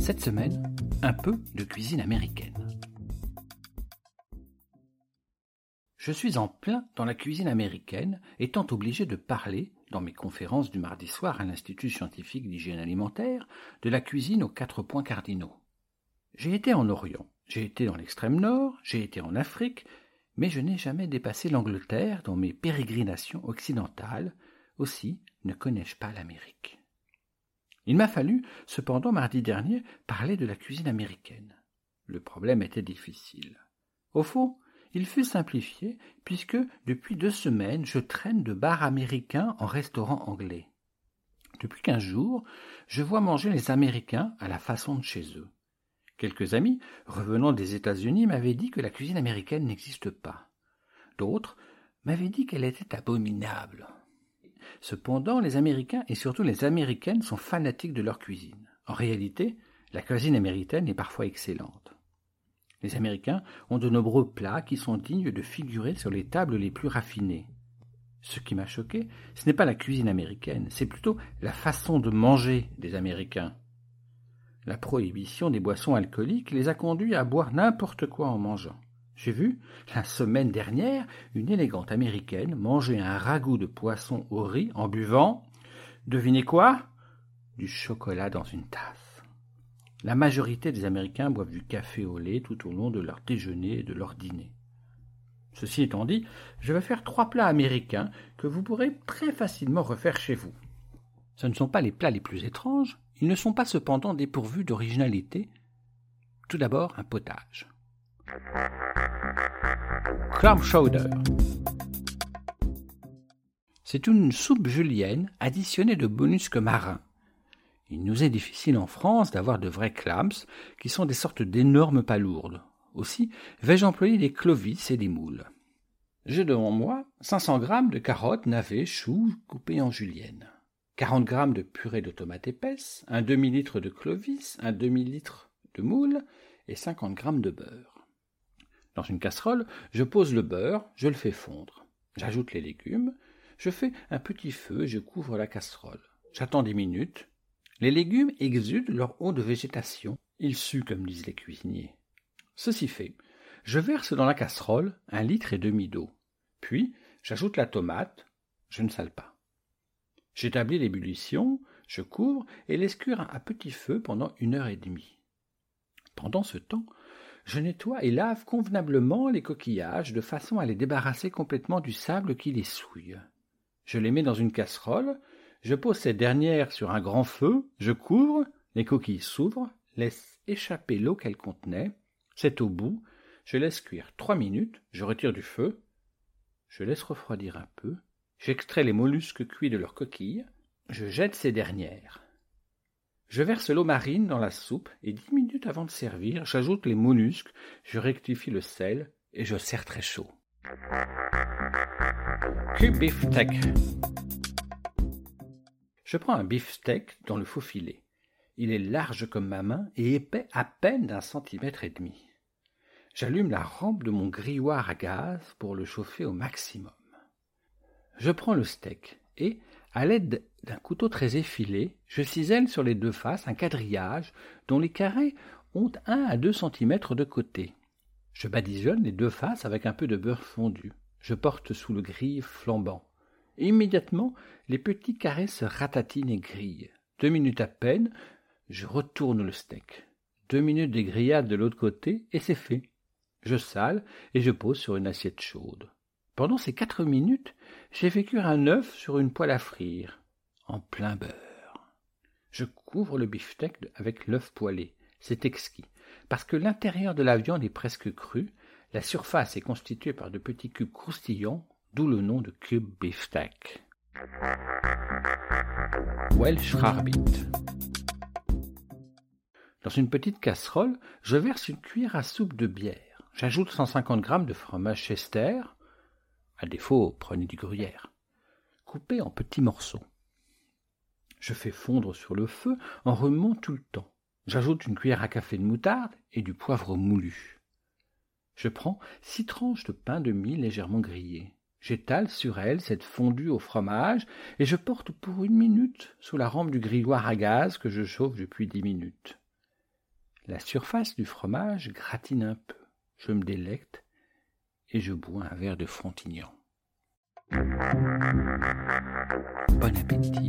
Cette semaine, un peu de cuisine américaine. Je suis en plein dans la cuisine américaine, étant obligé de parler, dans mes conférences du mardi soir à l'Institut scientifique d'hygiène alimentaire, de la cuisine aux quatre points cardinaux. J'ai été en Orient, j'ai été dans l'extrême nord, j'ai été en Afrique, mais je n'ai jamais dépassé l'Angleterre dans mes pérégrinations occidentales, aussi ne connais-je pas l'Amérique. Il m'a fallu, cependant, mardi dernier, parler de la cuisine américaine. Le problème était difficile. Au fond, il fut simplifié, puisque depuis deux semaines je traîne de bar américain en restaurant anglais. Depuis quinze jours, je vois manger les Américains à la façon de chez eux. Quelques amis, revenant des États-Unis, m'avaient dit que la cuisine américaine n'existe pas. D'autres m'avaient dit qu'elle était abominable. Cependant, les Américains et surtout les Américaines sont fanatiques de leur cuisine. En réalité, la cuisine américaine est parfois excellente. Les Américains ont de nombreux plats qui sont dignes de figurer sur les tables les plus raffinées. Ce qui m'a choqué, ce n'est pas la cuisine américaine, c'est plutôt la façon de manger des Américains. La prohibition des boissons alcooliques les a conduits à boire n'importe quoi en mangeant. J'ai vu, la semaine dernière, une élégante américaine manger un ragoût de poisson au riz en buvant, devinez quoi? Du chocolat dans une tasse. La majorité des Américains boivent du café au lait tout au long de leur déjeuner et de leur dîner. Ceci étant dit, je vais faire trois plats américains que vous pourrez très facilement refaire chez vous. Ce ne sont pas les plats les plus étranges, ils ne sont pas cependant dépourvus d'originalité. Tout d'abord, un potage. Clam. C'est une soupe julienne additionnée de bonusques marins. Il nous est difficile en France d'avoir de vrais clams, qui sont des sortes d'énormes palourdes. Aussi vais-je employer des clovis et des moules. J'ai devant moi 500 grammes de carottes, navets, choux coupés en julienne, 40 grammes de purée de tomates épaisse, un demi-litre de clovis, un demi-litre de moules et 50 grammes de beurre. Dans une casserole, je pose le beurre, je le fais fondre. J'ajoute les légumes, je fais un petit feu et je couvre la casserole. J'attends dix minutes. Les légumes exudent leur eau de végétation. Ils suent, comme disent les cuisiniers. Ceci fait, je verse dans la casserole un litre et demi d'eau. Puis, j'ajoute la tomate. Je ne sale pas. J'établis l'ébullition, je couvre et laisse cuire à petit feu pendant une heure et demie. Pendant ce temps, je nettoie et lave convenablement les coquillages de façon à les débarrasser complètement du sable qui les souille. Je les mets dans une casserole, je pose ces dernières sur un grand feu, je couvre, les coquilles s'ouvrent, laisse échapper l'eau qu'elles contenaient, c'est au bout, je laisse cuire trois minutes, je retire du feu, je laisse refroidir un peu, j'extrais les mollusques cuits de leurs coquilles, je jette ces dernières. Je verse l'eau marine dans la soupe et dix minutes avant de servir, j'ajoute les mollusques, je rectifie le sel et je sers très chaud. Beefsteak. Je prends un beefsteak dans le faux filet. Il est large comme ma main et épais à peine d'un centimètre et demi. J'allume la rampe de mon grilloir à gaz pour le chauffer au maximum. Je prends le steak et, à l'aide d'un couteau très effilé, je cisèle sur les deux faces un quadrillage dont les carrés ont un à deux centimètres de côté. Je badigeonne les deux faces avec un peu de beurre fondu. Je porte sous le grille flambant. Immédiatement, les petits carrés se ratatinent et grillent. Deux minutes à peine, je retourne le steak. Deux minutes de grillade de l'autre côté, et c'est fait. Je sale et je pose sur une assiette chaude. Pendant ces quatre minutes, j'ai cuire un œuf sur une poêle à frire, en plein beurre. Je couvre le beefsteak avec l'œuf poêlé. C'est exquis, parce que l'intérieur de la viande est presque cru, la surface est constituée par de petits cubes croustillants, d'où le nom de cube beefsteak. Welsh Rarebit. Dans une petite casserole, je verse une cuillère à soupe de bière. J'ajoute 150 grammes de fromage Chester. À défaut, prenez du gruyère. Coupé en petits morceaux. Je fais fondre sur le feu en remuant tout le temps. J'ajoute une cuillère à café de moutarde et du poivre moulu. Je prends six tranches de pain de mie légèrement grillées. J'étale sur elles cette fondue au fromage et je porte pour une minute sous la rampe du grilloir à gaz que je chauffe depuis dix minutes. La surface du fromage gratine un peu. Je me délecte et je bois un verre de Frontignan. Bon appétit